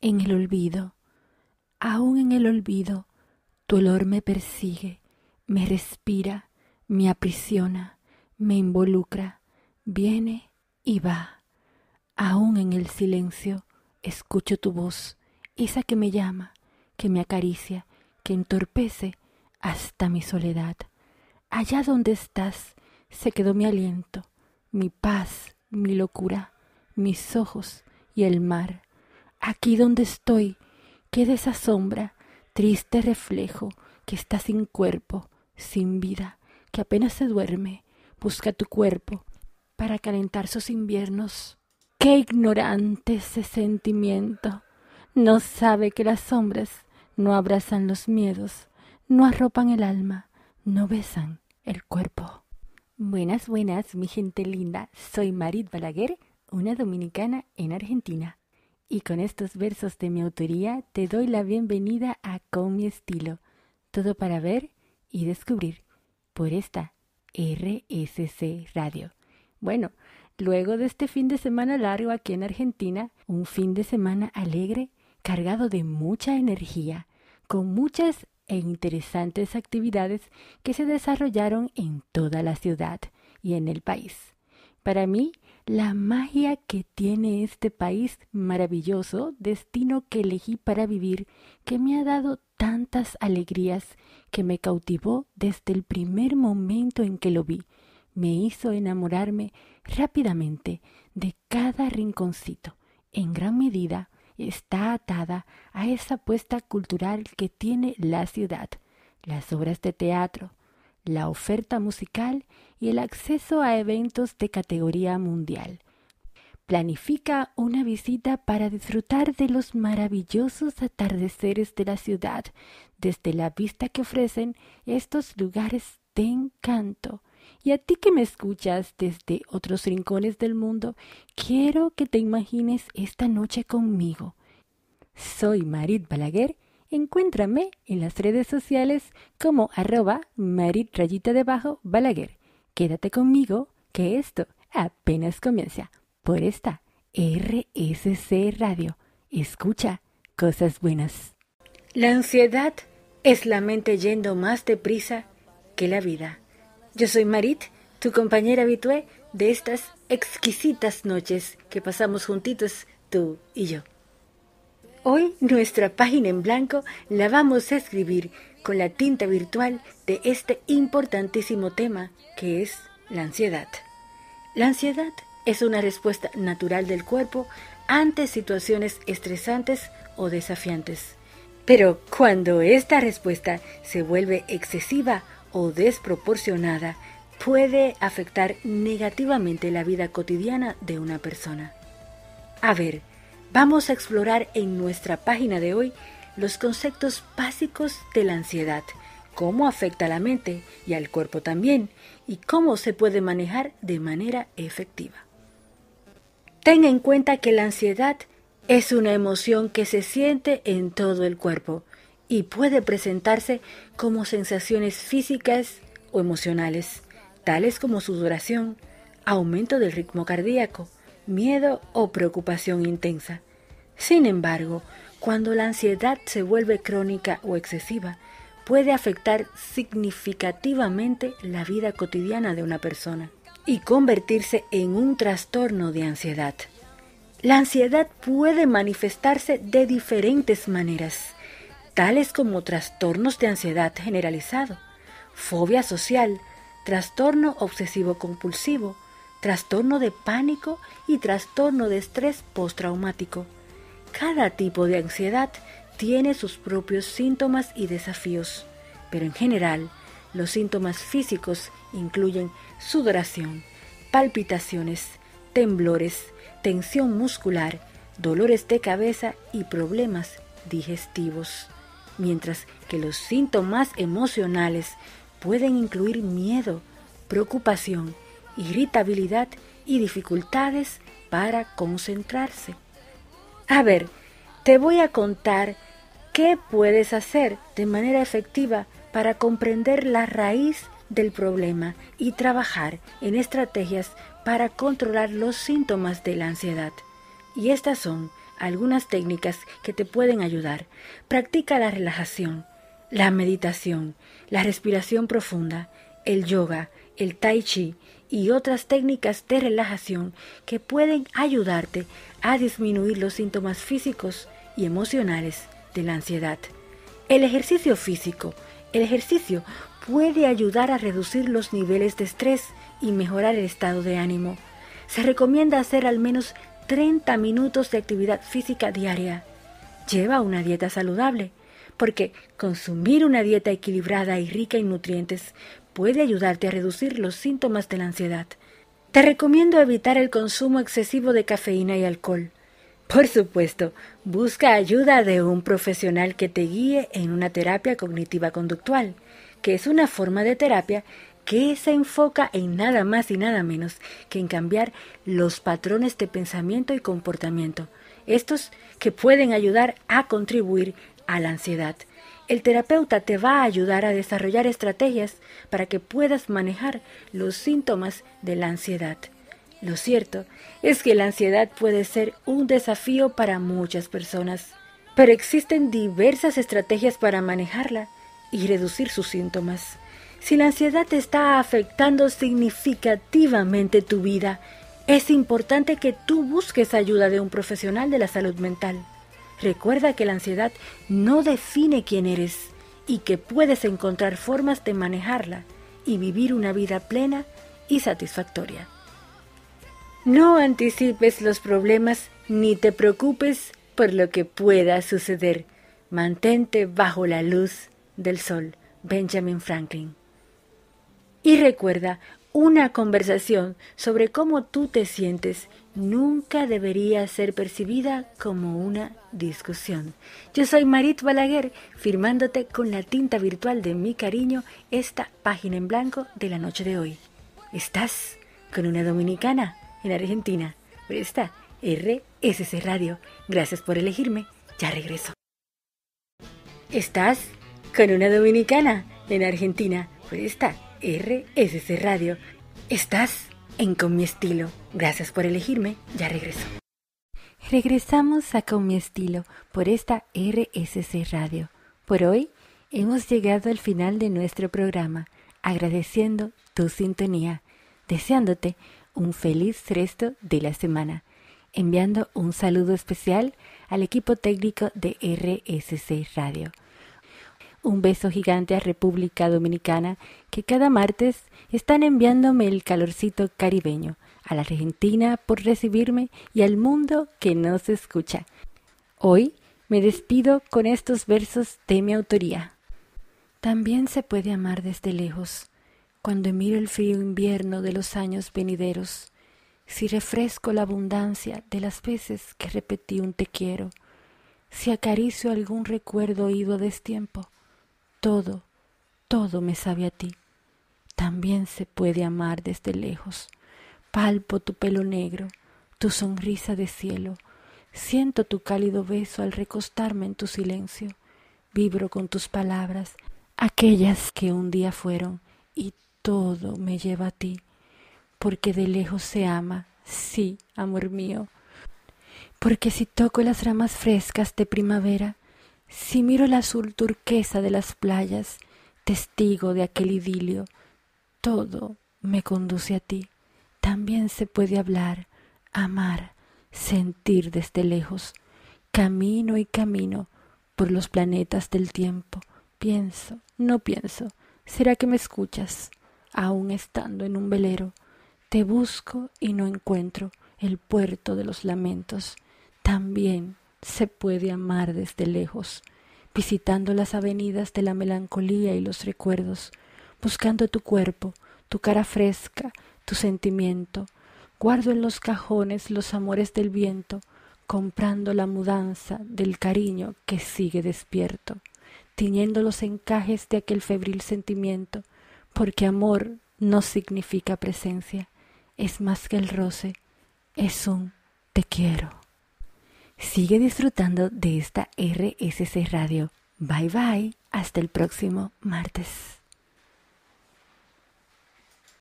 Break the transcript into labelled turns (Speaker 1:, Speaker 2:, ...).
Speaker 1: en el olvido. Aún en el olvido, tu olor me persigue, me respira, me aprisiona, me involucra, viene y va. Aún en el silencio, escucho tu voz, esa que me llama, que me acaricia, que entorpece hasta mi soledad. Allá donde estás, se quedó mi aliento, mi paz, mi locura, mis ojos y el mar. Aquí donde estoy, queda esa sombra, triste reflejo, que está sin cuerpo, sin vida, que apenas se duerme, busca tu cuerpo para calentar sus inviernos. Qué ignorante ese sentimiento. No sabe que las sombras no abrazan los miedos, no arropan el alma, no besan el cuerpo. Buenas, buenas, mi gente linda. Soy Marit Balaguer, una dominicana en Argentina. Y con estos versos de mi autoría te doy la bienvenida a Con mi estilo. Todo para ver y descubrir por esta RSC Radio. Bueno, luego de este fin de semana largo aquí en Argentina, un fin de semana alegre, cargado de mucha energía, con muchas e interesantes actividades que se desarrollaron en toda la ciudad y en el país. Para mí, la magia que tiene este país maravilloso, destino que elegí para vivir, que me ha dado tantas alegrías, que me cautivó desde el primer momento en que lo vi, me hizo enamorarme rápidamente de cada rinconcito, en gran medida está atada a esa apuesta cultural que tiene la ciudad, las obras de teatro, la oferta musical y el acceso a eventos de categoría mundial. Planifica una visita para disfrutar de los maravillosos atardeceres de la ciudad desde la vista que ofrecen estos lugares de encanto. Y a ti que me escuchas desde otros rincones del mundo, quiero que te imagines esta noche conmigo. Soy Marit Balaguer Encuéntrame en las redes sociales como arroba marit rayita debajo Balaguer. Quédate conmigo que esto apenas comienza por esta RSC Radio. Escucha cosas buenas. La ansiedad es la mente yendo más deprisa que la vida. Yo soy Marit, tu compañera habitué de estas exquisitas noches que pasamos juntitos tú y yo. Hoy nuestra página en blanco la vamos a escribir con la tinta virtual de este importantísimo tema que es la ansiedad. La ansiedad es una respuesta natural del cuerpo ante situaciones estresantes o desafiantes. Pero cuando esta respuesta se vuelve excesiva o desproporcionada, puede afectar negativamente la vida cotidiana de una persona. A ver, Vamos a explorar en nuestra página de hoy los conceptos básicos de la ansiedad, cómo afecta a la mente y al cuerpo también, y cómo se puede manejar de manera efectiva. Ten en cuenta que la ansiedad es una emoción que se siente en todo el cuerpo y puede presentarse como sensaciones físicas o emocionales, tales como sudoración, aumento del ritmo cardíaco, miedo o preocupación intensa. Sin embargo, cuando la ansiedad se vuelve crónica o excesiva, puede afectar significativamente la vida cotidiana de una persona y convertirse en un trastorno de ansiedad. La ansiedad puede manifestarse de diferentes maneras, tales como trastornos de ansiedad generalizado, fobia social, trastorno obsesivo compulsivo, trastorno de pánico y trastorno de estrés postraumático. Cada tipo de ansiedad tiene sus propios síntomas y desafíos, pero en general los síntomas físicos incluyen sudoración, palpitaciones, temblores, tensión muscular, dolores de cabeza y problemas digestivos, mientras que los síntomas emocionales pueden incluir miedo, preocupación, irritabilidad y dificultades para concentrarse. A ver, te voy a contar qué puedes hacer de manera efectiva para comprender la raíz del problema y trabajar en estrategias para controlar los síntomas de la ansiedad. Y estas son algunas técnicas que te pueden ayudar. Practica la relajación, la meditación, la respiración profunda, el yoga, el tai chi y otras técnicas de relajación que pueden ayudarte a disminuir los síntomas físicos y emocionales de la ansiedad. El ejercicio físico. El ejercicio puede ayudar a reducir los niveles de estrés y mejorar el estado de ánimo. Se recomienda hacer al menos 30 minutos de actividad física diaria. Lleva una dieta saludable, porque consumir una dieta equilibrada y rica en nutrientes puede ayudarte a reducir los síntomas de la ansiedad. Te recomiendo evitar el consumo excesivo de cafeína y alcohol. Por supuesto, busca ayuda de un profesional que te guíe en una terapia cognitiva conductual, que es una forma de terapia que se enfoca en nada más y nada menos que en cambiar los patrones de pensamiento y comportamiento, estos que pueden ayudar a contribuir a la ansiedad. El terapeuta te va a ayudar a desarrollar estrategias para que puedas manejar los síntomas de la ansiedad. Lo cierto es que la ansiedad puede ser un desafío para muchas personas, pero existen diversas estrategias para manejarla y reducir sus síntomas. Si la ansiedad te está afectando significativamente tu vida, es importante que tú busques ayuda de un profesional de la salud mental. Recuerda que la ansiedad no define quién eres y que puedes encontrar formas de manejarla y vivir una vida plena y satisfactoria. No anticipes los problemas ni te preocupes por lo que pueda suceder. Mantente bajo la luz del sol. Benjamin Franklin. Y recuerda, una conversación sobre cómo tú te sientes nunca debería ser percibida como una discusión. Yo soy Marit Balaguer, firmándote con la tinta virtual de mi cariño esta página en blanco de la noche de hoy. ¿Estás con una dominicana en Argentina? Por esta RSC Radio. Gracias por elegirme. Ya regreso. ¿Estás con una dominicana en Argentina? Por esta RSC Radio. Estás en Con mi estilo. Gracias por elegirme. Ya regreso. Regresamos a Con mi estilo por esta RSC Radio. Por hoy hemos llegado al final de nuestro programa, agradeciendo tu sintonía, deseándote un feliz resto de la semana, enviando un saludo especial al equipo técnico de RSC Radio un beso gigante a República Dominicana, que cada martes están enviándome el calorcito caribeño, a la Argentina por recibirme y al mundo que nos escucha. Hoy me despido con estos versos de mi autoría. También se puede amar desde lejos, cuando miro el frío invierno de los años venideros, si refresco la abundancia de las veces que repetí un te quiero, si acaricio algún recuerdo oído a destiempo, todo, todo me sabe a ti. También se puede amar desde lejos. Palpo tu pelo negro, tu sonrisa de cielo. Siento tu cálido beso al recostarme en tu silencio. Vibro con tus palabras, aquellas que un día fueron, y todo me lleva a ti. Porque de lejos se ama, sí, amor mío. Porque si toco las ramas frescas de primavera, si miro el azul turquesa de las playas, testigo de aquel idilio, todo me conduce a ti. También se puede hablar, amar, sentir desde lejos. Camino y camino por los planetas del tiempo. Pienso, no pienso. ¿Será que me escuchas? Aún estando en un velero, te busco y no encuentro el puerto de los lamentos. También se puede amar desde lejos, visitando las avenidas de la melancolía y los recuerdos, buscando tu cuerpo, tu cara fresca, tu sentimiento. Guardo en los cajones los amores del viento, comprando la mudanza del cariño que sigue despierto, tiñendo los encajes de aquel febril sentimiento, porque amor no significa presencia, es más que el roce, es un te quiero. Sigue disfrutando de esta RSC Radio. Bye bye. Hasta el próximo martes.